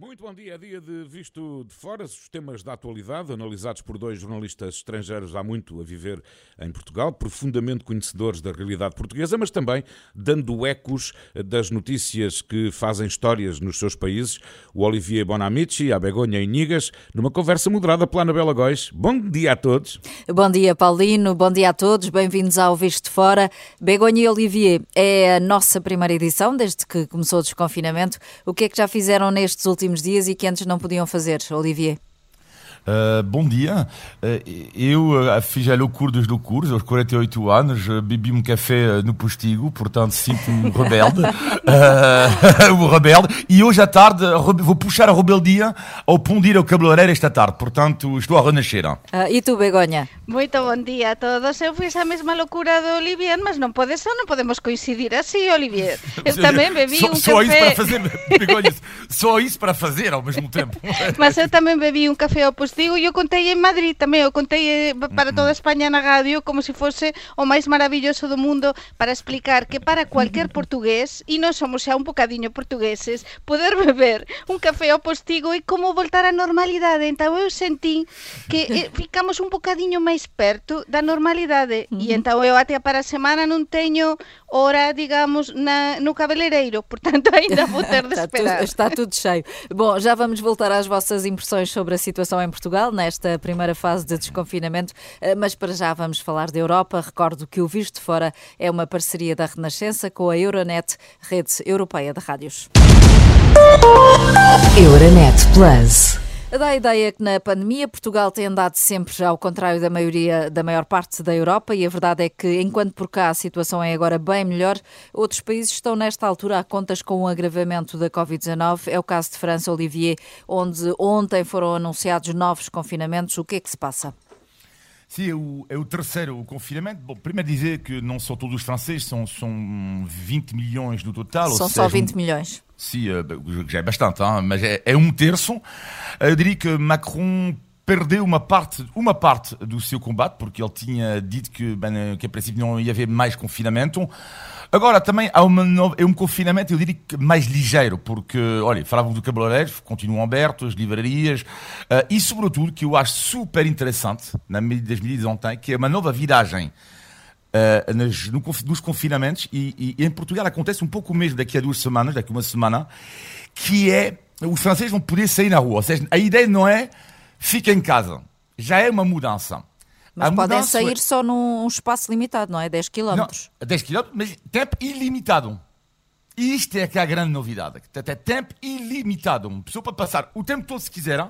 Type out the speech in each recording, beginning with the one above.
Muito bom dia. Dia de Visto de Fora, os temas da atualidade, analisados por dois jornalistas estrangeiros há muito a viver em Portugal, profundamente conhecedores da realidade portuguesa, mas também dando ecos das notícias que fazem histórias nos seus países. O Olivier Bonamici, a Begonha Inigas, numa conversa moderada pela Anabela Góis. Bom dia a todos. Bom dia, Paulino. Bom dia a todos. Bem-vindos ao Visto de Fora. Begonha e Olivier, é a nossa primeira edição desde que começou o desconfinamento. O que é que já fizeram nestes últimos últimos dias e que antes não podiam fazer, Olivier? Uh, bom dia. Uh, eu uh, fiz a loucura dos loucuros, aos 48 anos, bebi um café no postigo, portanto sinto-me rebelde. o rebelde. E hoje à tarde vou puxar a rebeldia ao pundir ao cabeleireiro esta tarde, portanto estou a renascer. e tu, Begonha? Moito bon día a todos. Eu fiz a mesma locura do Olivier, mas non pode ser, non podemos coincidir así, Olivier. Eu tamén bebi só, un só café... Isso para fazer, só isso para fazer ao mesmo tempo. mas eu tamén bebi un café ao postigo e eu contei en Madrid tamén, eu contei eh, para toda España na radio como se fose o máis maravilloso do mundo para explicar que para cualquier portugués, e non somos xa un bocadiño portugueses, poder beber un café ao postigo e como voltar á normalidade. Então eu sentí que eh, ficamos un bocadiño máis perto da normalidade uh -huh. e então eu até para a semana non teño hora, digamos, na, no cabeleireiro, portanto ainda vou ter de esperar. está, tudo, está tudo cheio. Bom, já vamos voltar às vossas impressões sobre a situação em Portugal nesta primeira fase de desconfinamento, eh, mas para já vamos falar da Europa. Recordo que o Visto Fora é uma parceria da Renascença com a Euronet, rede europeia de rádios. Euronet Plus. Dá a ideia que na pandemia Portugal tem andado sempre ao contrário da maioria da maior parte da Europa e a verdade é que enquanto por cá a situação é agora bem melhor, outros países estão nesta altura a contas com o um agravamento da Covid-19. É o caso de França, Olivier, onde ontem foram anunciados novos confinamentos. O que é que se passa? Sim, é o, é o terceiro confinamento. Bom, primeiro dizer que não são todos os franceses, são, são 20 milhões no total. São só 20 milhões. Sim, já é bastante, hein? mas é, é um terço. Eu diria que Macron perdeu uma parte, uma parte do seu combate, porque ele tinha dito que, bem, que a princípio não ia haver mais confinamento. Agora também há nova, é um confinamento, eu diria que mais ligeiro, porque, olha, falávamos do cabeleireiro, continuam abertos, livrarias, uh, e sobretudo, que eu acho super interessante, na medida das medidas ontem, que é uma nova viragem uh, nas, no, nos confinamentos, e, e, em Portugal acontece um pouco mesmo daqui a duas semanas, daqui a uma semana, que é os franceses vão poder sair na rua. Ou seja, a ideia não é fica em casa. Já é uma mudança. Mas a podem mudança... sair só num espaço limitado, não é? 10 km. Não, 10 km, mas tempo ilimitado. E isto é que é a grande novidade. É tempo ilimitado. Uma pessoa pode passar o tempo todo, se quiser,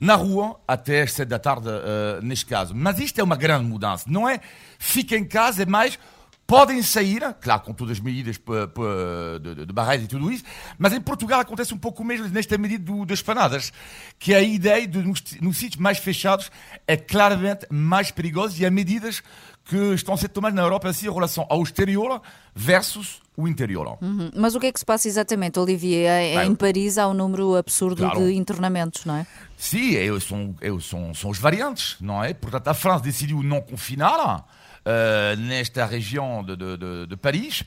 na rua até às 7 da tarde, uh, neste caso. Mas isto é uma grande mudança. Não é fica em casa, é mais podem sair, claro, com todas as medidas de, barreiras e tudo isso, mas em Portugal acontece um pouco mesmo nesta medida do, das panadas, que a ideia de nos, nos sítios mais fechados é claramente mais perigosa e há medidas que estão a ser tomadas na Europa assim, em relação ao exterior versus o interior. Uhum. Mas o que é que se passa exatamente, Olivier? É, em Paris há um número absurdo claro. de internamentos, não é? Sim, são, são, são os variantes, não é? Portanto, a França decidiu não confinar, uh, nesta região de, de, de, de Paris, uh,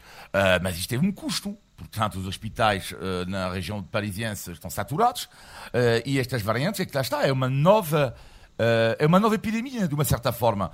mas isto teve um custo. Portanto, os hospitais uh, na região parisiense estão saturados e estas variantes, é que lá está, é uma nova. é uma nova epidemia, de uma certa forma.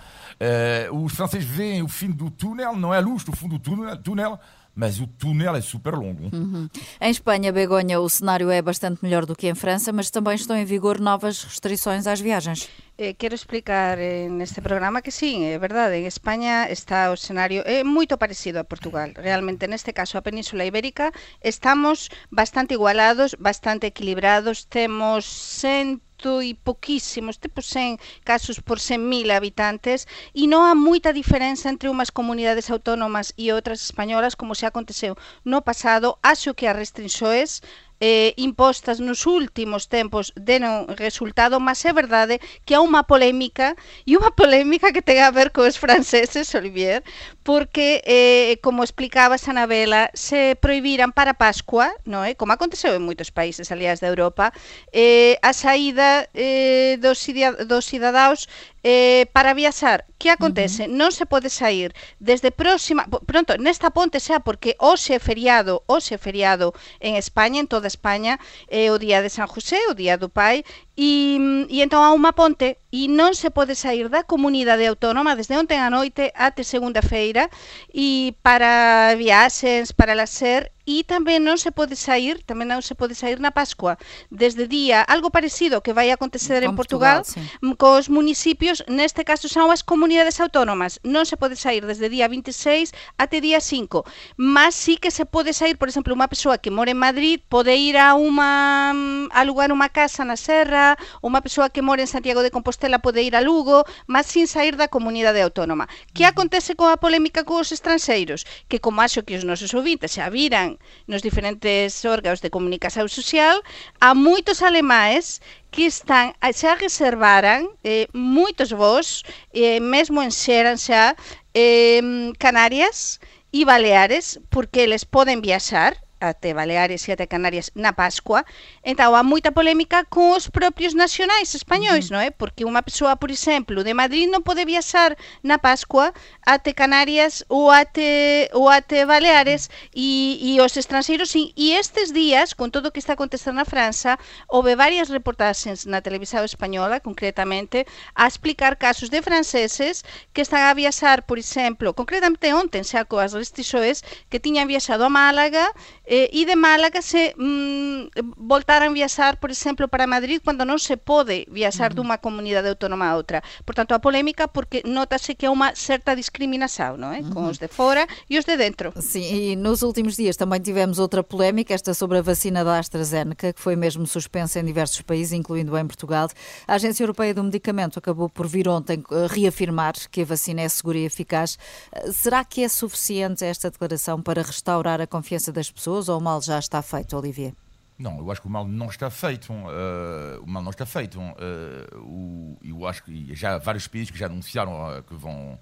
os franceses veem o fim do túnel, não é a luz do fundo do túnel, túnel mas o túnel é super longo. Uhum. Em Espanha, Begonha, o cenário é bastante melhor do que em França, mas também estão em vigor novas restrições às viagens. eh, quero explicar en neste programa que sí, é verdade, en España está o escenario é eh, moito parecido a Portugal. Realmente neste caso a Península Ibérica estamos bastante igualados, bastante equilibrados, temos 100 e poquísimos, tipo 100 casos por 100.000 habitantes, e non há moita diferenza entre umas comunidades autónomas e outras españolas, como se aconteceu no pasado. Acho que as restriñoes eh, impostas nos últimos tempos deron resultado, mas é verdade que há unha polémica e unha polémica que ten a ver cos franceses, Olivier, porque, eh, como explicaba Sanabela, se proibiran para Pascua, non é? como aconteceu en moitos países, aliás, da Europa, eh, a saída eh, dos, dos cidadaos eh, para viaxar, que acontece? Uh -huh. Non se pode sair desde próxima, pronto, nesta ponte xa porque hoxe é feriado, hoxe é feriado en España, en toda España, é o día de San José, o día do Pai, E, e entón há unha ponte e non se pode sair da comunidade autónoma desde ontem a noite até segunda feira e para viaxes, para laser e tamén non se pode sair, tamén non se pode sair na Pascua. Desde día, algo parecido que vai acontecer en, en Portugal, Portugal sí. cos municipios, neste caso son as comunidades autónomas, non se pode sair desde día 26 até día 5 mas sí que se pode sair, por exemplo, unha persoa que mora en Madrid pode ir a unha a mm, alugar unha casa na Serra Unha persoa que mora en Santiago de Compostela pode ir a Lugo, mas sin sair da comunidade autónoma. Que mm. acontece coa polémica cos estranxeiros? Que como acho que os nosos ouvintes xa viran nos diferentes órganos de comunicación social, a moitos alemães que están xa reservaran eh, moitos vos, eh, mesmo en Xeran xa, eh, Canarias e Baleares, porque eles poden viaxar até Baleares e até Canarias na Pascua, então há moita polémica con os propios nacionais españois, uh -huh. non é? Porque unha persoa, por exemplo, de Madrid non pode viaxar na Pascua até Canarias ou até, ou até Baleares e, e os estranxeiros sí. E estes días, con todo o que está acontecendo na França, houve varias reportaxes na televisão española, concretamente, a explicar casos de franceses que están a viaxar, por exemplo, concretamente onten, xa coas restrições, que tiñan viaxado a Málaga eh, e de Málaga se mm, voltaran viaxar, por exemplo, para Madrid cando non se pode viaxar uh -huh. dunha comunidade autónoma a outra. Por tanto, a polémica porque notase que é unha certa discriminación, non é? Con os de fora e os de dentro. Sim, e nos últimos dias também tivemos outra polémica, esta sobre a vacina da AstraZeneca, que foi mesmo suspensa em diversos países, incluindo em Portugal. A Agência Europeia do Medicamento acabou por vir ontem eh, reafirmar que a vacina é segura e eficaz. Eh, será que é suficiente esta declaração para restaurar a confiança das pessoas? Ou o mal já está feito, Olivier? Não, eu acho que o mal não está feito. Uh, o mal não está feito. Uh, o, eu acho que já há vários países que já anunciaram uh, que vão,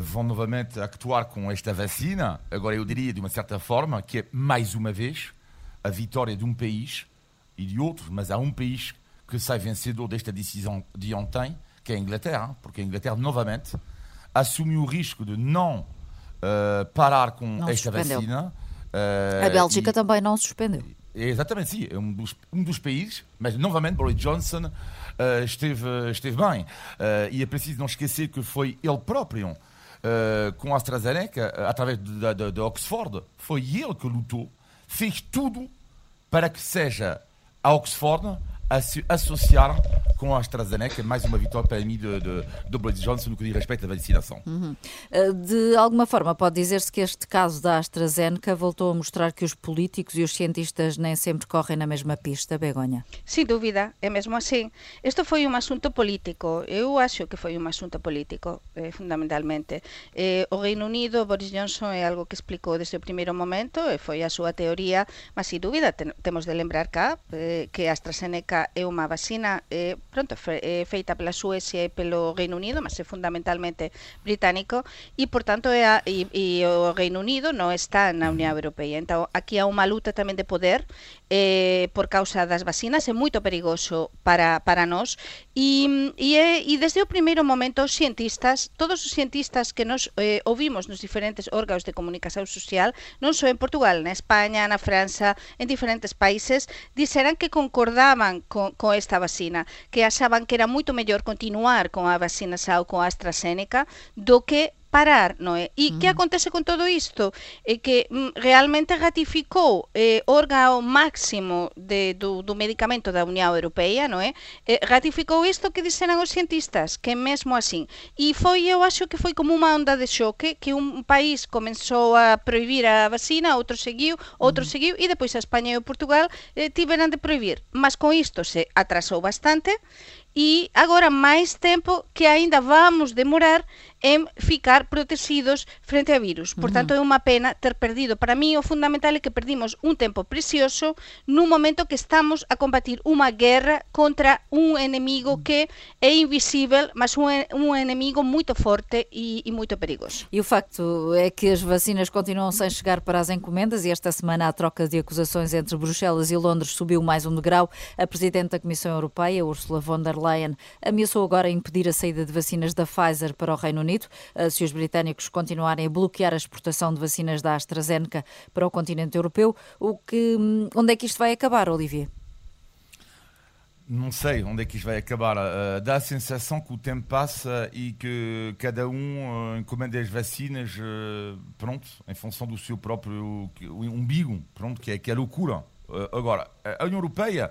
vão novamente actuar com esta vacina. Agora, eu diria, de uma certa forma, que é mais uma vez a vitória de um país e de outro, mas há um país que sai vencedor desta decisão de ontem, que é a Inglaterra, porque a Inglaterra, novamente, assumiu o risco de não parar com não esta suspendeu. vacina Uh, a Bélgica e, também não suspendeu. Exatamente, sim. É um dos, um dos países, mas novamente Boris Johnson uh, esteve, esteve bem. Uh, e é preciso não esquecer que foi ele próprio, com a AstraZeneca, através de, de, de Oxford, foi ele que lutou, fez tudo para que seja a Oxford associar com a AstraZeneca, mais uma vitória para mim de, de, de Boris Johnson no que diz respeito à vacinação. Uhum. Eh, de alguma forma, pode dizer-se que este caso da AstraZeneca voltou a mostrar que os políticos e os cientistas nem sempre correm na mesma pista, Begonha? Sem dúvida, é mesmo assim. Isto foi um assunto político. Eu acho que foi um assunto político, eh, fundamentalmente. Eh, o Reino Unido, Boris Johnson, é algo que explicou desde o primeiro momento, e foi a súa teoría, mas sem dúvida ten, temos de lembrar cá eh, que a AstraZeneca é unha vacina eh, pronto, é feita pela Suecia e pelo Reino Unido, mas é fundamentalmente británico e, por tanto, é a, e, e o Reino Unido non está na Unión Europea. Então, aquí há unha luta tamén de poder eh, por causa das vacinas, é moito perigoso para, para nós e, e, é, e desde o primeiro momento os cientistas, todos os cientistas que nos eh, ouvimos nos diferentes órganos de comunicación social, non só en Portugal, na España, na França, en diferentes países, dixeran que concordaban con, con esta vacina, que achaban que era moito mellor continuar con a vacina ou con a AstraZeneca do que parar, non é? E uh -huh. que acontece con todo isto? É que mm, realmente ratificou eh, órgano máximo de, do, do medicamento da Unión Europea, non é? Eh, ratificou isto que dixeran os cientistas, que mesmo así. E foi, eu acho que foi como unha onda de choque, que un país comenzou a prohibir a vacina, outro seguiu, outro uh -huh. seguiu, e depois a España e o Portugal eh, tiveran de prohibir. Mas con isto se atrasou bastante, e agora máis tempo que aínda vamos demorar em ficar protegidos frente a vírus. Portanto, é uma pena ter perdido. Para mí, o fundamental é que perdimos un tempo precioso nun momento que estamos a combatir unha guerra contra un enemigo que é invisível, mas un, un enemigo moito forte e, e moito perigoso. E o facto é que as vacinas continuam sem chegar para as encomendas e esta semana a troca de acusações entre Bruxelas e Londres subiu mais um degrau. A Presidente da Comissão Europeia, Ursula von der Leyen, ameaçou agora impedir a saída de vacinas da Pfizer para o Reino Unido eh, se os britânicos continuarem a bloquear a exportação de vacinas da AstraZeneca para o continente europeu. O que, hum, onde é que isto vai acabar, Olivier? Não sei onde é que isto vai acabar. Uh, dá a sensação que o tempo passa e que cada um uh, encomenda as vacinas, pronto, em função do seu próprio umbigo, pronto, que é, que é loucura. agora, a União Europeia,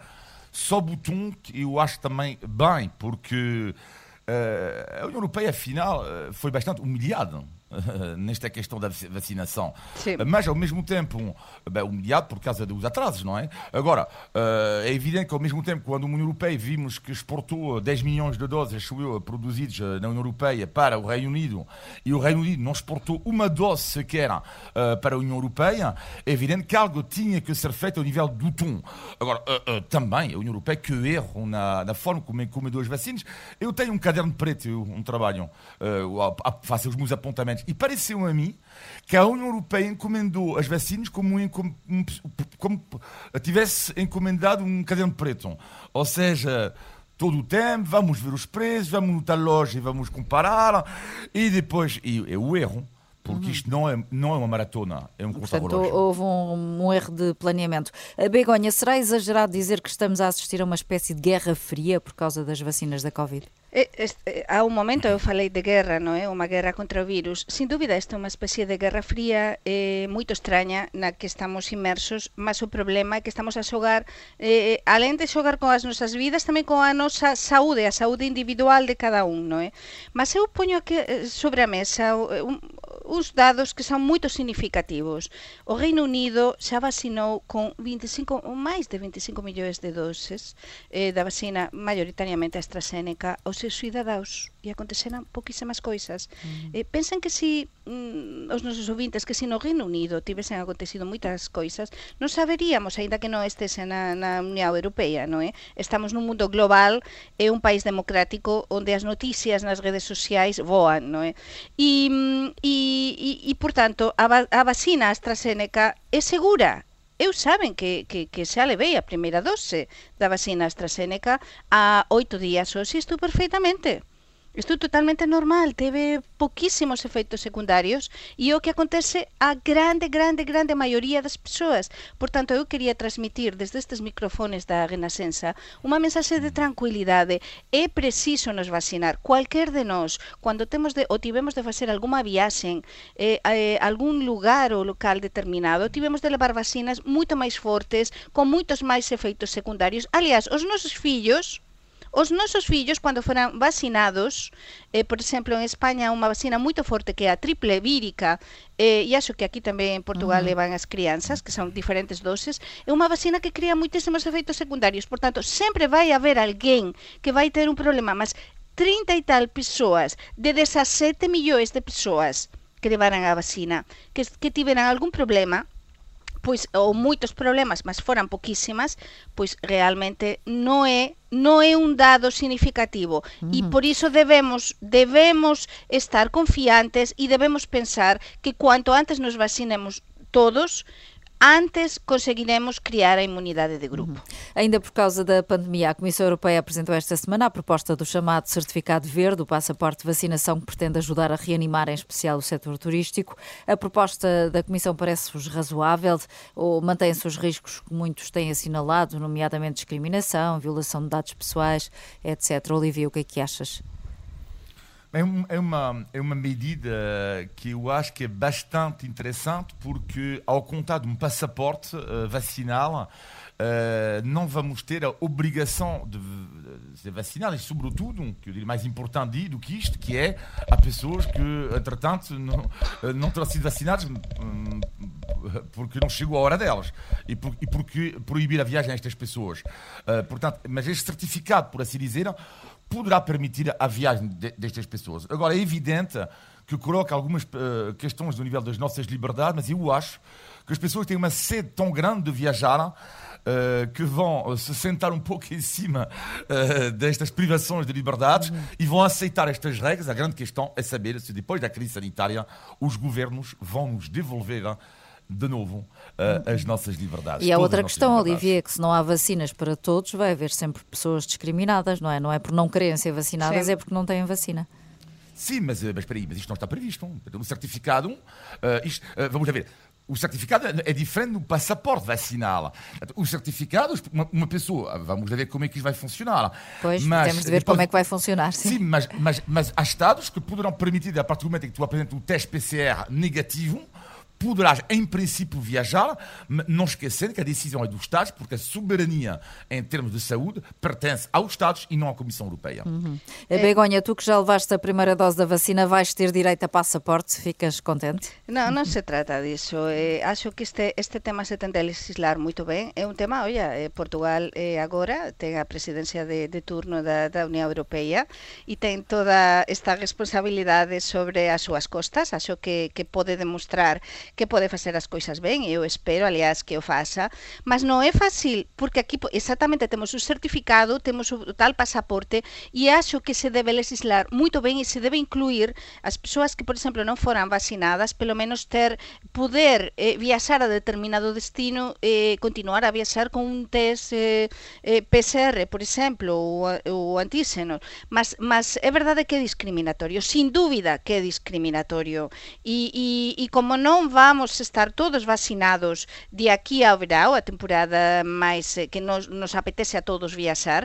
só botão que eu acho também bem, porque a União Europeia, afinal, foi bastante humilhada nesta questão da vacinação. Sim. Mas, ao mesmo tempo, bem, humilhado por causa dos atrasos, não é? Agora, eh, é evidente que, ao mesmo tempo, quando a União Europeia vimos que exportou 10 milhões de doses produzidas eh, na União Europeia para o Reino Unido e o Reino Unido não exportou uma dose sequer eh, para a União Europeia, é evidente que algo tinha que ser feito ao nível do tom. Agora, também a União Europeia que erro na, na forma como encomendou as vacinas. Eu tenho um caderno preto, um trabalho, faço os meus apontamentos e pareceu a mim que a União Europeia encomendou as vacinas como, um, como, como tivesse encomendado um caderno preto. Ou seja, todo o tempo, vamos ver os preços, vamos na loja e vamos comparar, e depois, e, e o erro, porque isto não é, não é uma maratona, é um Portanto, houve um, um, erro de planeamento. A Begonha, será exagerado dizer que estamos a assistir a uma espécie de guerra fria por causa das vacinas da Covid? Há un momento eu falei de guerra, non é? Unha guerra contra o virus. Sin dúbida, esta é unha especie de guerra fría eh, moito extraña na que estamos inmersos, mas o problema é que estamos a xogar, eh, alén de xogar con as nosas vidas, tamén con a nosa saúde, a saúde individual de cada un, non é? Mas eu poño aquí sobre a mesa un, uns dados que son moito significativos. O Reino Unido xa vacinou con 25, máis de 25 millóns de doses eh, da vacina maioritariamente AstraZeneca aos seus cidadaos e aconteceran pouquísimas coisas. Mm. Eh, que si mm, os nosos ouvintes que si no Reino Unido tivesen acontecido moitas coisas, non saberíamos, aínda que non estese na, na Unión Europea, non é? Estamos nun mundo global, é un país democrático onde as noticias nas redes sociais voan, non é? E, e, e, e portanto, a, a vacina AstraZeneca é segura, eu saben que, que, que xa levei a primeira dose da vacina AstraZeneca a oito días hoxe estou perfeitamente. Isto totalmente normal, teve pouquísimos efeitos secundarios e o que acontece a grande, grande, grande maioría das persoas. Portanto, eu quería transmitir desde estes microfones da Renascença unha mensaxe de tranquilidade. É preciso nos vacinar. Cualquer de nós, cando temos de, ou tivemos de facer alguma viaxen eh, a eh, algún lugar ou local determinado, tivemos de levar vacinas moito máis fortes, con moitos máis efeitos secundarios. Aliás, os nosos fillos Os nosos fillos, cando foran vacinados, eh, por exemplo, en España unha vacina moito forte que é a triple vírica, eh, e acho que aquí tamén en Portugal uh -huh. levan as crianzas, que son diferentes doses, é unha vacina que crea moitísimos efeitos secundarios. Por tanto, sempre vai haber alguén que vai ter un problema, mas 30 e tal persoas, de 17 millóns de persoas que levaran a vacina, que, que tiveran algún problema, pois ou moitos problemas, mas foran poquísimas, pois realmente non é non é un dado significativo uh -huh. e por iso debemos debemos estar confiantes e debemos pensar que cuanto antes nos vacinemos todos, antes conseguiremos criar a imunidade de grupo. Uhum. Ainda por causa da pandemia, a Comissão Europeia apresentou esta semana a proposta do chamado Certificado Verde, o passaporte de vacinação que pretende ajudar a reanimar, em especial, o setor turístico. A proposta da Comissão parece-vos razoável ou mantém-se os riscos que muitos têm assinalado, nomeadamente discriminação, violação de dados pessoais, etc. Olivia, o que é que achas? É, um, é, uma, é uma medida que eu acho que é bastante interessante, porque, ao contar de um passaporte uh, vacinal, Uh, não vamos ter a obrigação de, de vacinar e, sobretudo, que eu diria mais importante do que isto, que é há pessoas que, entretanto, não, não terão sido vacinadas hum, porque não chegou a hora delas e, por, e porque proibir a viagem a estas pessoas. Uh, portanto, mas este certificado, por assim dizer, poderá permitir a viagem de, destas pessoas. Agora, é evidente que coloca algumas uh, questões do nível das nossas liberdades, mas eu acho que as pessoas têm uma sede tão grande de viajar uh, que vão se sentar um pouco em cima uh, destas privações de liberdades uhum. e vão aceitar estas regras. A grande questão é saber se depois da crise sanitária os governos vão nos devolver de novo uh, as nossas liberdades. E a outra questão, Olivia, é que se não há vacinas para todos, vai haver sempre pessoas discriminadas, não é? Não é por não quererem ser vacinadas, Sim. é porque não têm vacina. Sim, mas, mas espera aí, mas isto não está previsto. Um certificado, uh, isto, uh, vamos ver, o certificado é diferente do passaporte vacinal. O certificado, uma, uma, pessoa, vamos ver como é que isso vai funcionar. Pois, mas, temos de ver depois, como é que vai funcionar. Sim, sim mas, mas, mas há estados que poderão permitir, a partir do momento em que tu apresentas o teste PCR negativo, poderás, em princípio, viajar, não esquecendo que a decisão é dos Estados, porque a soberania em termos de saúde pertence aos Estados e não à Comissão Europeia. Uhum. É... Begonha, tu que já levaste a primeira dose da vacina, vais ter direito a passaporte? Ficas contente? Não, não se trata disso. Eh, acho que este, este tema se tenta legislar muito bem. É um tema, olha, eh, Portugal eh, agora tem a presidência de, de turno da, da União Europeia e tem toda esta responsabilidade sobre as súas costas. Acho que, que pode demonstrar que pode facer as coisas ben, eu espero, aliás, que o faça, mas non é fácil, porque aquí exactamente temos o certificado, temos o tal pasaporte, e acho que se debe legislar moito ben e se debe incluir as persoas que, por exemplo, non foran vacinadas, pelo menos ter, poder eh, viaxar a determinado destino e eh, continuar a viaxar con un test eh, eh, PCR, por exemplo, ou, ou antíxenos, mas, mas é verdade que é discriminatorio, sin dúbida que é discriminatorio, e, e, e como non vamos estar todos vacinados de aquí ao verão, a temporada máis eh, que nos, nos apetece a todos viaxar,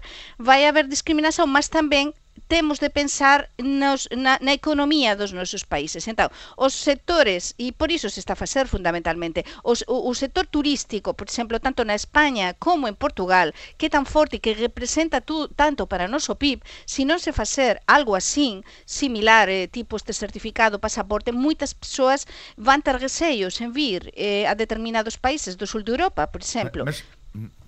vai haber discriminación, mas tamén temos de pensar nos, na, na economía dos nosos países. Entón, os sectores, e por iso se está a facer fundamentalmente, os, o, o sector turístico, por exemplo, tanto na España como en Portugal, que é tan forte que representa tu, tanto para o noso PIB, se non se facer algo así, similar, eh, tipo este certificado, pasaporte, moitas persoas van ter receios en vir eh, a determinados países do sul de Europa, por exemplo. Mas,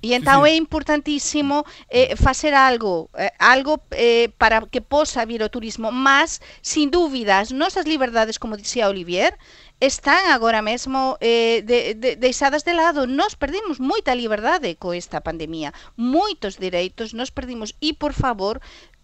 E então é importantíssimo eh, facer algo, eh, algo eh, para que possa vir o turismo, mas, sin dúvida, as nosas liberdades, como dicía Olivier, están agora mesmo eh, de, de, deixadas de lado. Nós perdimos moita liberdade co esta pandemia, moitos dereitos nos perdimos e, por favor,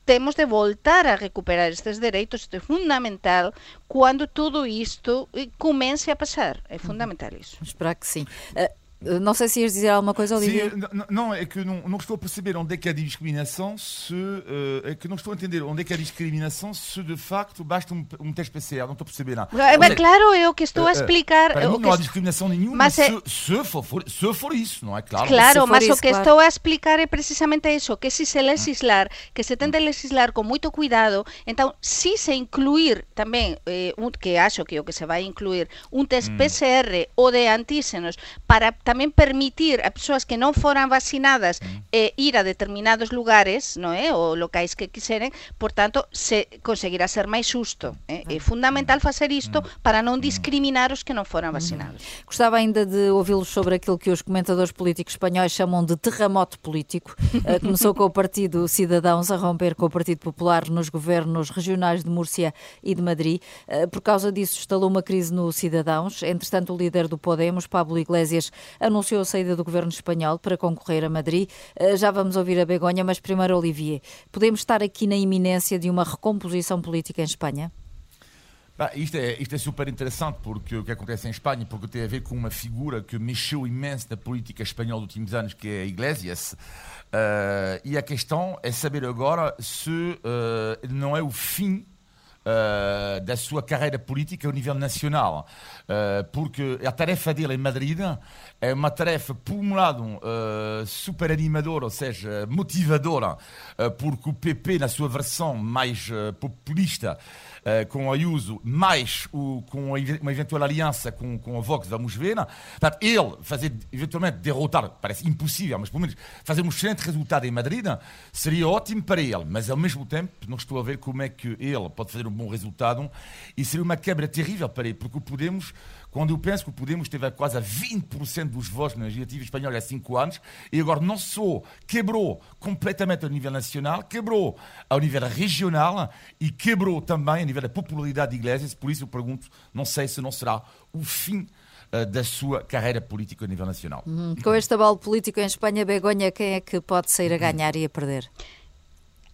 temos de voltar a recuperar estes dereitos, isto é fundamental quando tudo isto eh, comece a passar. É fundamental isso. Esperar que sim. Uh, não sei se ias dizer alguma coisa, Olivia. Sim, não, é que não, não, estou a perceber onde é que há discriminação se. Uh, é que não estou a entender onde é que há discriminação se de facto basta um, um teste PCR. Não estou a perceber nada. Mas, claro, eu que estou a eh, eh, explicar. Para mim não há discriminação nenhuma mas é... se, se, for, se for isso, não é claro? Claro, mas isso, o que claro. estou a explicar é precisamente isso: que se se legislar, que se tenta legislar com muito cuidado, então, se se incluir também, eh, um, que acho que o que se vai incluir, um teste hum. PCR ou de antígenos para tamén permitir a persoas que non foran vacinadas mm. eh, ir a determinados lugares, non é, ou locais que quiseren, por tanto, se conseguirá ser máis xusto. Eh? É fundamental facer isto mm. para non discriminar os que non foran vacinados. Gostava ainda de ouvi-los sobre aquilo que os comentadores políticos espanhóis chamam de terremoto político. Uh, começou com o Partido Cidadãos a romper com o Partido Popular nos governos regionais de Múrcia e de Madrid. Uh, por causa disso, instalou uma crise no Cidadãos. Entretanto, o líder do Podemos, Pablo Iglesias, anunciou a saída do governo espanhol para concorrer a Madrid. Eh, já vamos ouvir a Begonha, mas primeiro, Olivier, podemos estar aqui na iminência de uma recomposição política em Espanha? Isto, é, isto é super interessante porque o que acontece em Espanha, porque tem a ver com uma figura que mexeu imenso na política espanhola dos últimos anos, que é Iglesias. Uh, e a questão é saber agora se uh, não é o fim uh, da sua carreira política ao nível nacional. Uh, porque a tarefa dele em Madrid é uma tarefa, por um lado, uh, super animadora, ou seja, motivadora, porque o PP, na sua versão mais populista, uh, com Ayuso, mais o, com uma eventual aliança com, com a Vox, vamos ver. Não? Portanto, ele fazer, eventualmente, derrotar, parece impossível, mas pelo menos fazer um excelente resultado em Madrid seria ótimo para ele, mas ao mesmo tempo não estou a ver como é que ele pode fazer um bom resultado e seria uma quebra terrível para ele, porque o Podemos quando eu penso que o Podemos teve quase a 20% dos votos na legislativa espanhola há 5 anos e agora não só quebrou completamente a nível nacional, quebrou ao nível regional e quebrou também a nível da popularidade de Iglesias. Por isso eu pergunto, não sei se não será o fim uh, da sua carreira política a nível nacional. Hum, com este abalo político em Espanha, Begonha, quem é que pode sair a ganhar e a perder?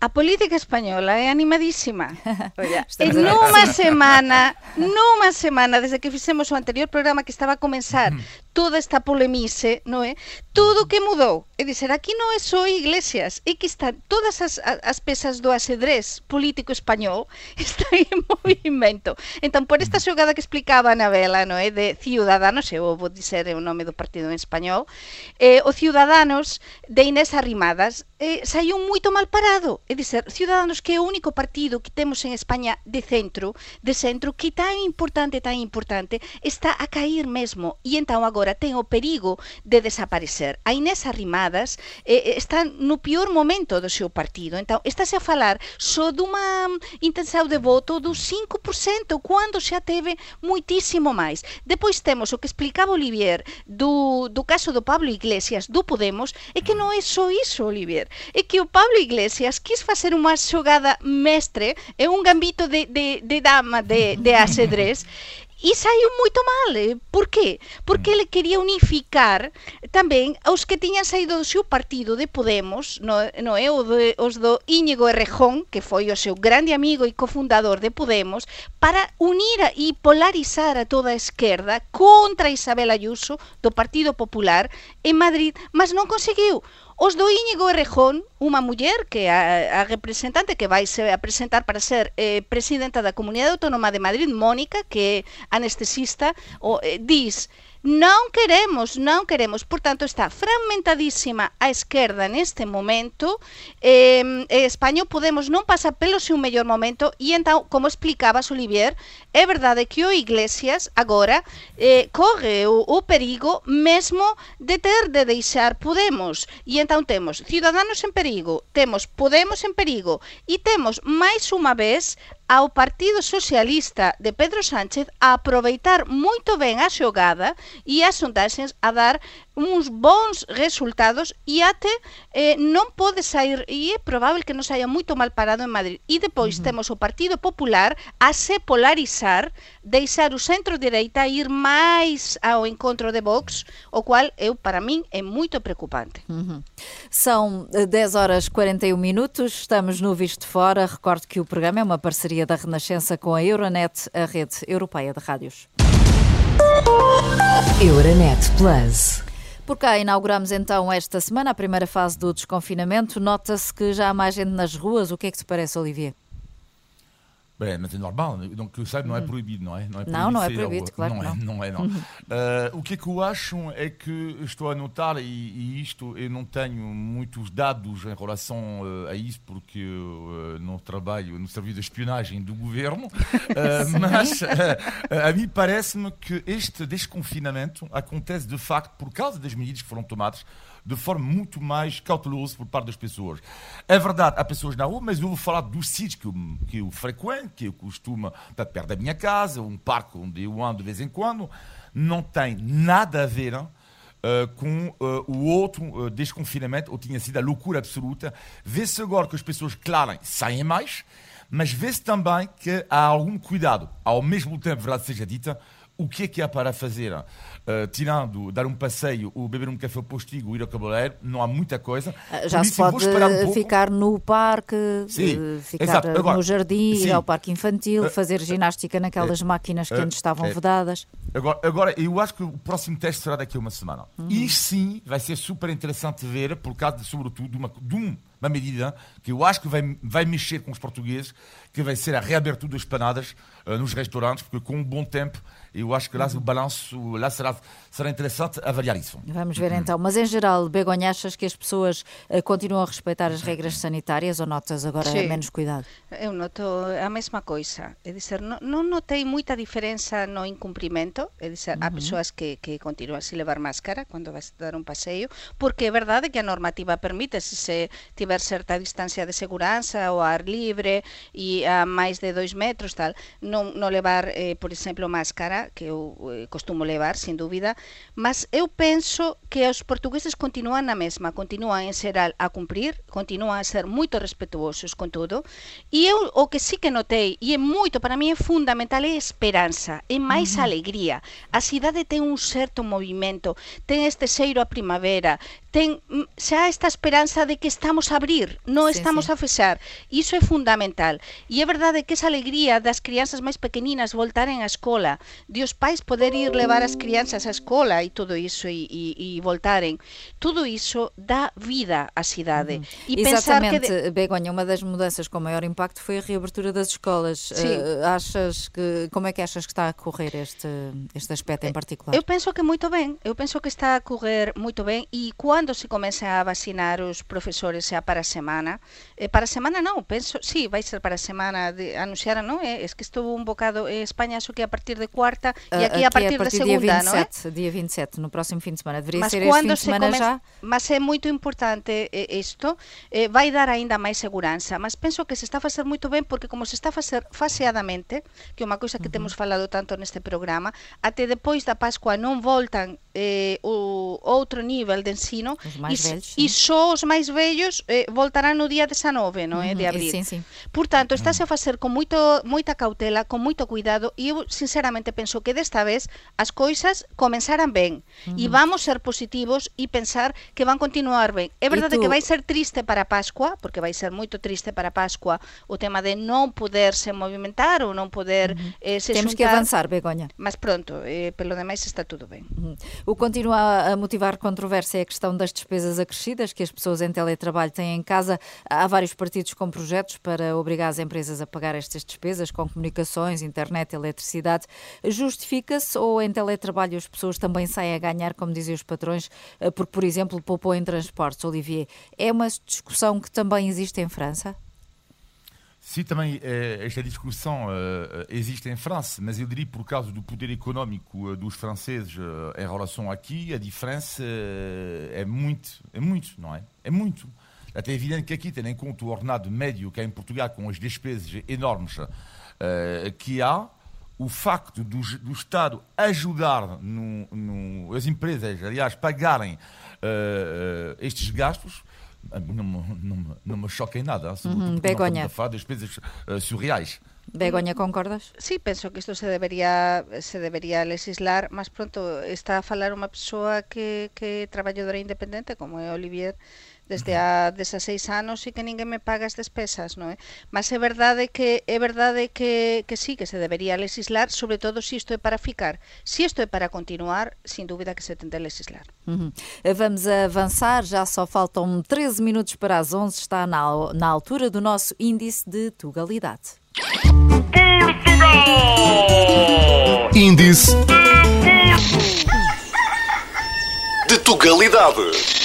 A política española é animadísima. Oia, e nunha semana, nunha semana desde que fixemos o anterior programa que estaba a comenzar toda esta polemice, non é? Todo que mudou. É dizer, aquí non é só Iglesias, é que están todas as, as pesas do asedrez político español están en movimento. Entón, por esta xogada que explicaba a Anabela, non é? De Ciudadanos, eu vou dizer o nome do partido en español, eh, o Ciudadanos de Inés Arrimadas eh, saiu moito mal parado. É dizer, Ciudadanos que é o único partido que temos en España de centro, de centro, que tan importante, tan importante, está a cair mesmo. E entón agora ten o perigo de desaparecer. A Inés Arrimadas eh, está no pior momento do seu partido. Entón, estáse a falar só dunha intenção de voto do 5%, quando xa teve muitísimo máis. Depois temos o que explicaba Olivier do, do caso do Pablo Iglesias, do Podemos, é que non é só iso, Olivier. É que o Pablo Iglesias quis facer unha xogada mestre, é un gambito de, de, de dama de, de asedrez, E saiu moito mal. Por qué? Porque ele quería unificar tamén os que tiñan saído do seu partido de Podemos, no é de, os do Íñigo Errejón, que foi o seu grande amigo e cofundador de Podemos, para unir e polarizar a toda a esquerda contra Isabel Ayuso do Partido Popular en Madrid, mas non conseguiu. Os do Íñigo Errejón, unha muller que a, a representante que vai se a presentar para ser eh, presidenta da Comunidade Autónoma de Madrid, Mónica, que é anestesista, o, eh, dis Non queremos, non queremos. Por tanto, está fragmentadísima a esquerda neste momento. Eh, España Podemos non pasa pelo seu mellor momento e entón, como explicabas, Olivier, é verdade que o Iglesias agora eh, corre o, o perigo mesmo de ter de deixar Podemos. E entón temos Ciudadanos en perigo, temos Podemos en perigo e temos máis unha vez ao Partido Socialista de Pedro Sánchez a aproveitar moito ben a xogada e as sondaxes a dar uns bons resultados e até eh, non pode sair e é probable que non saia moito mal parado en Madrid. E depois uh -huh. temos o Partido Popular a se polarizar deixar o centro-direita ir máis ao encontro de Vox o cual eu para min é moito preocupante. Uh -huh. São 10 eh, horas 41 minutos estamos no Visto Fora. Recordo que o programa é uma parceria da Renascença com a Euronet, a rede europeia de rádios. Euronet Plus por cá inauguramos então esta semana a primeira fase do desconfinamento. Nota-se que já há mais gente nas ruas. O que é que te parece, Olivier? Bem, mas é normal, donc que eu saiba não é proibido, não é? Não, é proibido não, não é proibido, claro não, não. É, não é, não. uh, o que é que eu acho é que estou a notar, e, e isto eu não tenho muitos dados em relação uh, a isso, porque eu uh, não trabalho no serviço de espionagem do governo, mas a mim parece-me que este desconfinamento acontece de facto por causa das medidas que foram tomadas de forma muito mais cautelosa por parte das pessoas. É verdade, há pessoas na rua, mas eu vou falar dos sítios que eu, que eu frequento, que eu costumo estar perto da minha casa, um parque onde eu ando de vez em quando, não tem nada a ver uh, com uh, o outro uh, desconfinamento, ou tinha sido a loucura absoluta. Vê-se agora que as pessoas, claro, saem mais, mas vê-se também que há algum cuidado. Ao mesmo tempo, verdade seja dita, o que é que há para fazer? Uh, tirando, dar um passeio, ou beber um café postigo, ir ao cabeleireiro, não há muita coisa. Uh, já se pode um ficar no parque, sim, ficar Agora, no jardim, sim. ir ao parque infantil, uh, fazer ginástica naquelas máquinas que antes estavam vedadas. Agora, agora, eu acho que o próximo teste será daqui a uma semana. Uhum. E sim, vai ser super interessante ver, por causa, de, sobretudo, de uma, de uma medida que eu acho que vai, vai mexer com os portugueses, que vai ser a reabertura das panadas nos restaurantes, porque com um bom tempo eu acho que lá o balanço lá será, será interessante avaliar isso. Vamos ver então. Mas em geral, Begonha, achas que as pessoas uh, continuam a respeitar as regras sanitárias ou notas agora Sim. menos cuidado? Eu noto a mesma coisa. É dizer, não, não notei muita diferença no incumprimento. É dizer, há pessoas que, que continuam a se levar máscara quando vai dar um passeio, porque é verdade que a normativa permite, se se tiver certa distancia de segurança ao ar libre e a máis de dois metros, tal, non, non levar, eh, por exemplo, máscara, que eu eh, costumo levar, sin dúbida, mas eu penso que os portugueses continúan na mesma, continúan en xeral a cumprir, continúan a ser moito respetuosos con todo, e eu o que sí que notei, e é moito, para mí é fundamental, é esperanza, é máis uh -huh. alegría. A cidade ten un certo movimento, ten este xeiro a primavera, ten mm, xa esta esperanza de que estamos a abrir, non sí, estamos sí. a fechar. Iso é fundamental. E é verdade que esa alegría das crianzas máis pequeninas voltaren á escola, de os pais poder ir levar as crianzas á escola e todo iso e, e, e voltaren, todo iso dá vida á cidade. Uhum. E Exatamente, que de... Begonha, uma das mudanças com maior impacto foi a reabertura das escolas. Uh, achas que como é que achas que está a correr este este aspecto em particular? Eu penso que muito bem, eu penso que está a correr muito bem e quando se comece a vacinar os profesores xa para a semana? Eh, para a semana non, penso, sí, vai ser para a semana de non? Eh, es que estou un bocado en España, acho que a partir de cuarta e eh, aquí, aquí a partir, a partir de segunda, non é? Dia 27, no próximo fim de semana. Deveria mas ser este fim de semana come... já. Mas é moito importante eh, isto, eh, vai dar aínda máis seguranza, mas penso que se está a facer moito ben porque como se está a facer faseadamente, que é unha cousa que uh -huh. temos falado tanto neste programa, até depois da Pascua non voltan eh, o outro nivel de ensino e, velhos, e só os máis vellos eh, voltarán no día 19, non é, de abril. Sim, sim. Portanto, estáse a facer con moito moita cautela, con moito cuidado e eu sinceramente penso que desta vez as coisas comenzaran ben uh -huh. e vamos ser positivos e pensar que van continuar ben. É verdade que vai ser triste para a Pascua, porque vai ser moito triste para a Pascua o tema de non poderse movimentar ou non poder uh -huh. eh, se Temos xuntar, que avançar, Begoña. Mas pronto, eh, pelo demais está tudo ben. Uh -huh. O continua a motivar controvérsia é a questão das despesas acrescidas que as pessoas em teletrabalho têm em casa. Há vários partidos com projetos para obrigar as empresas a pagar estas despesas com comunicações, internet, eletricidade. Justifica-se ou em teletrabalho as pessoas também saem a ganhar, como diziam os patrões, eh, porque, por exemplo, poupou em transportes? Olivier, é uma discussão que também existe em França? Sim, também eh, esta discussão uh, existe em França, mas eu diria por causa do poder econômico dos franceses em relação aqui, a diferença é muito, é muito, não é? É muito. Até é evidente que aqui, tendo em conta o ordenado médio que há em Portugal, com as despesas enormes que há, o facto do, do Estado ajudar no, no, as empresas, aliás, pagarem estes gastos, não, não, não me choca em nada, uhum, Begonha. falar das despesas uh, surreais. Begoña, concordas? Sí, penso que isto se debería se debería legislar, mas pronto está a falar unha persoa que, que é traballadora independente, como é Olivier, desde a 16 anos e que ninguén me paga as despesas, non é? Mas é verdade que é verdade que, que sí, que se debería legislar, sobre todo se isto é para ficar. Se isto é para continuar, sin dúbida que se tende a legislar. Uhum. Vamos avançar, já só faltam 13 minutos para as 11, está na, na altura do nosso índice de tugalidade. Portugal! Índice de tugalidade.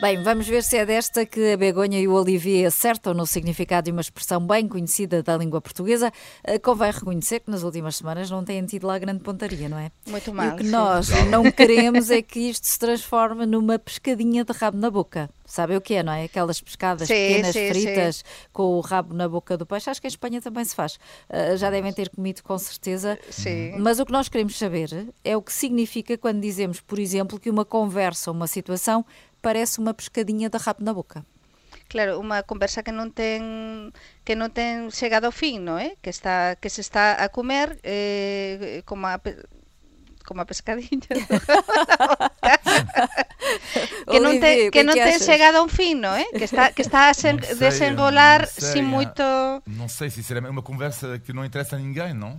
Bem, vamos ver se é desta que a Begonha e o Olivier acertam no significado de uma expressão bem conhecida da língua portuguesa. Eh, convém reconhecer que nas últimas semanas não têm tido lá grande pontaria, não é? Muito mal. E o que nós não queremos é que isto se transforme numa pescadinha de rabo na boca. Sabe o que é, não é? Aquelas pescadas sim, pequenas, sim, fritas, sim. com o rabo na boca do peixe. Acho que em Espanha também se faz. Uh, já devem ter comido com certeza. Sim. Mas o que nós queremos saber é o que significa quando dizemos, por exemplo, que uma conversa ou uma situação parece uma pescadinha de rabo na boca. Claro, unha conversa que non ten que non ten chegado ao fin, non é? Que está que se está a comer eh, como a como a pescadinha. que non te que non ten chegado a un fin, non é? Que está que está a sen, sei, desenrolar sin moito Non sei se será unha conversa que non interessa a ninguén, non?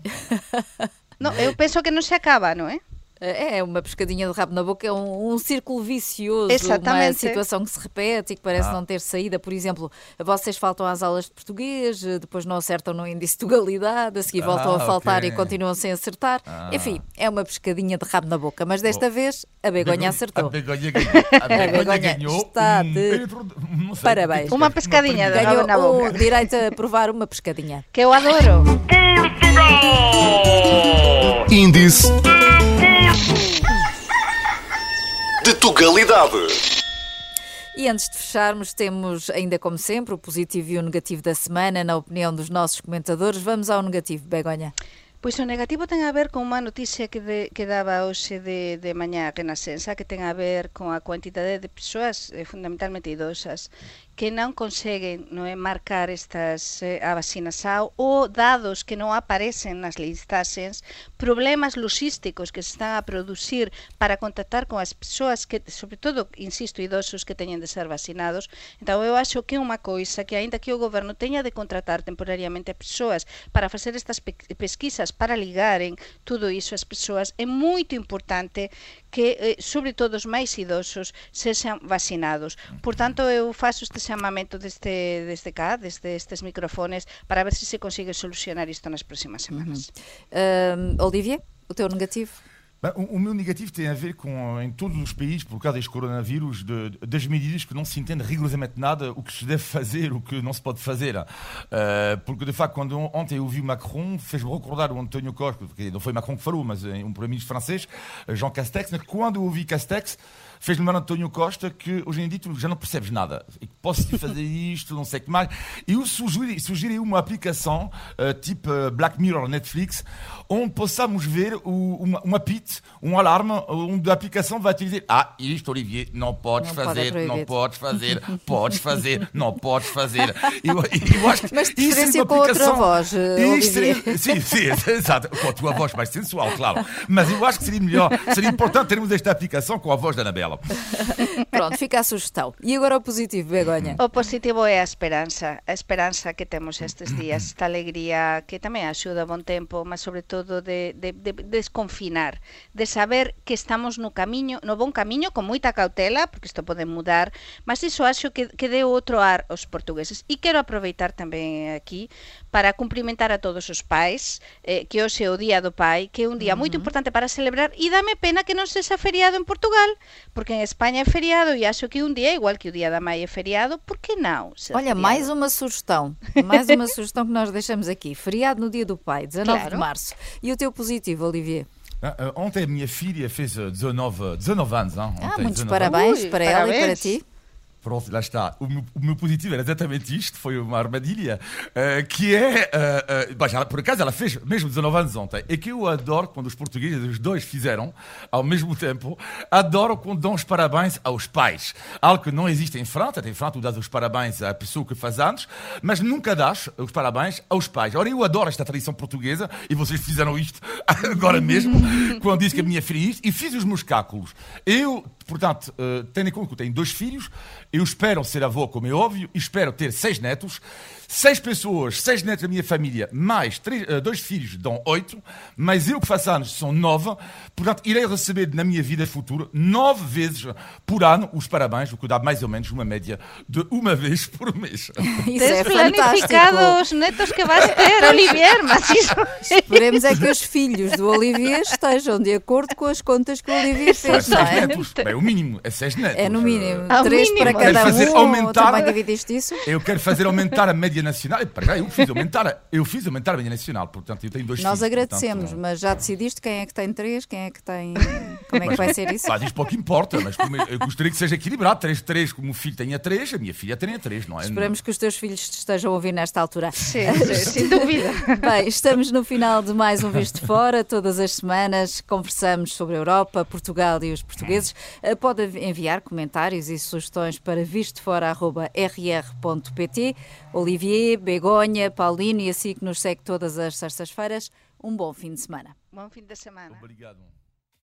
non, eu penso que non se acaba, non é? É, é uma pescadinha de rabo na boca, é um, um círculo vicioso, Exatamente. uma situação que se repete e que parece ah. não ter saída. Por exemplo, vocês faltam às aulas de português, depois não acertam no índice de legalidade, a seguir voltam ah, a faltar okay. e continuam sem acertar. Ah. Enfim, é uma pescadinha de rabo na boca, mas desta vez a Begonha acertou. A Begonha ganhou. A Begonha, ganhou. Está de parabéns. Uma pescadinha de rabo na boca. O direito a provar uma pescadinha. Que eu adoro. Portugal! Índice de Tugalidade. E antes de fecharmos, temos ainda como sempre o positivo e o negativo da semana, na opinião dos nossos comentadores. Vamos ao negativo, Begonha. Pois o negativo ten a ver con unha noticia que, de, que daba hoxe de, de mañá Renascença que ten a ver con a cuantidade de persoas eh, fundamentalmente idosas que non conseguen é, marcar estas eh, a vacinação ou dados que non aparecen nas listaxes, problemas logísticos que se están a producir para contactar con as persoas que, sobre todo, insisto, idosos que teñen de ser vacinados. Então eu acho que é unha coisa que aínda que o goberno teña de contratar temporariamente a persoas para facer estas pe pesquisas para ligaren tudo iso ás persoas, é moito importante que, eh, sobre todo, os máis idosos sexan vacinados. Por tanto, eu faço este chamamento deste, deste cá, desde estes microfones, para ver se se consigue solucionar isto nas próximas semanas. Uhum. Uh, Olivier, o teu negativo? O, o, meu negativo tem a ver com, em todos os países, por causa deste coronavírus, de, das medidas que não se entende rigorosamente nada, o que se deve fazer, o que não se pode fazer. Uh, porque, de facto, quando ontem eu vi Macron, fez-me recordar o António Costa, que não foi Macron que falou, mas um primeiro-ministro francês, Jean Castex, quando eu ouvi Castex, fez-me lembrar António Costa que hoje em dia tu já não percebes nada. E posso fazer isto, não sei o que mais. E eu sugeri, sugeri uma aplicação uh, tipo uh, Black Mirror Netflix, onde possamos ver o, uma, uma Um alarme, onde a aplicação vai te dizer: Ah, isto, Olivier, não podes não fazer, pode não podes fazer, podes fazer, não podes fazer. Eu, eu acho que Mas diferença é com outra voz. Seria, sim, sim, exato, com a tua voz mais sensual, claro. Mas eu acho que seria melhor, seria importante termos esta aplicação com a voz da Anabela. Pronto, fica a sugestão. E agora o positivo, Begonha? O positivo é a esperança. A esperança que temos estes dias, esta alegría que tamén axuda a bon tempo, mas sobre todo de, de, de desconfinar, de saber que estamos no camiño, no bon camiño, con moita cautela, porque isto pode mudar, mas iso acho que, que deu outro ar aos portugueses. E quero aproveitar tamén aquí para cumprimentar a todos os pais, eh, que hoxe é o Día do Pai, que é un día uh -huh. moito importante para celebrar, e dame pena que non sexa feriado en Portugal, porque en España é feriado e acho que un día, igual que o Dia da Mãe é feriado, por que não? Olha, feriado? mais uma sugestão, mais uma sugestão que nós deixamos aqui. Feriado no Dia do Pai, 19 claro. de março. E o teu positivo, Olivier? Uh, ontem a minha filha fez 19, 19 anos. Hein? Ontem, ah, muitos 19 parabéns Ui, para parabéns. ela e para ti. Pronto, lá está. O meu, o meu, positivo era exatamente isto, foi uma armadilha, uh, que é. Uh, uh, já, por acaso ela fez mesmo 19 anos ontem. É que eu adoro quando os portugueses, os dois fizeram, ao mesmo tempo, adoro quando dão os parabéns aos pais. Algo que não existe em França. Em França, tu dás os parabéns à pessoa que faz anos, mas nunca dás os parabéns aos pais. Ora, eu adoro esta tradição portuguesa e vocês fizeram isto agora mesmo, quando disse que a minha filha isto, e fiz os meus cálculos. Eu, portanto, tendo em conta que eu tenho dois filhos, eu espero ser avô, como é óbvio, e espero ter seis netos seis pessoas, seis netos da minha família, mais três, uh, dois filhos, dão oito, mas eu que faço anos são nove, portanto irei receber na minha vida futura nove vezes por ano os parabéns, o que dá mais ou menos uma média de uma vez por mês. Isso é planificado os netos que vais ter, Olivier, mas isso... Esperemos é que os filhos do Olivier estejam de acordo com as contas que o Olivier fez, não é? Netos. Bem, o mínimo é seis netos. É no mínimo. Três para cada um, aumentar, também dividiste isso? Eu quero fazer aumentar a média média nacional. Eu fiz aumentar, eu fiz aumentar a média nacional, portanto, eu tenho dois Nós filhos, agradecemos, portanto, mas já decidiste quem é que tem três, quem é que tem. Como é que vai ser isso? Faz isto pouco importa, mas eu gostaria que seja equilibrado. Três, três, como o filho tenha três, a minha filha tenha três, não é? Esperamos que os teus filhos te estejam a ouvir nesta altura. Sim, sem dúvida. Bem, estamos no final de mais um Visto Fora. Todas as semanas conversamos sobre a Europa, Portugal e os portugueses. Eh, pode enviar comentários e sugestões para vistofora.rr.pt. Olivier, Begonha, Begonha, Paulino e assim que nos segue todas as sextas-feiras. Um bom fim de semana. Bom fim de semana. Obrigado.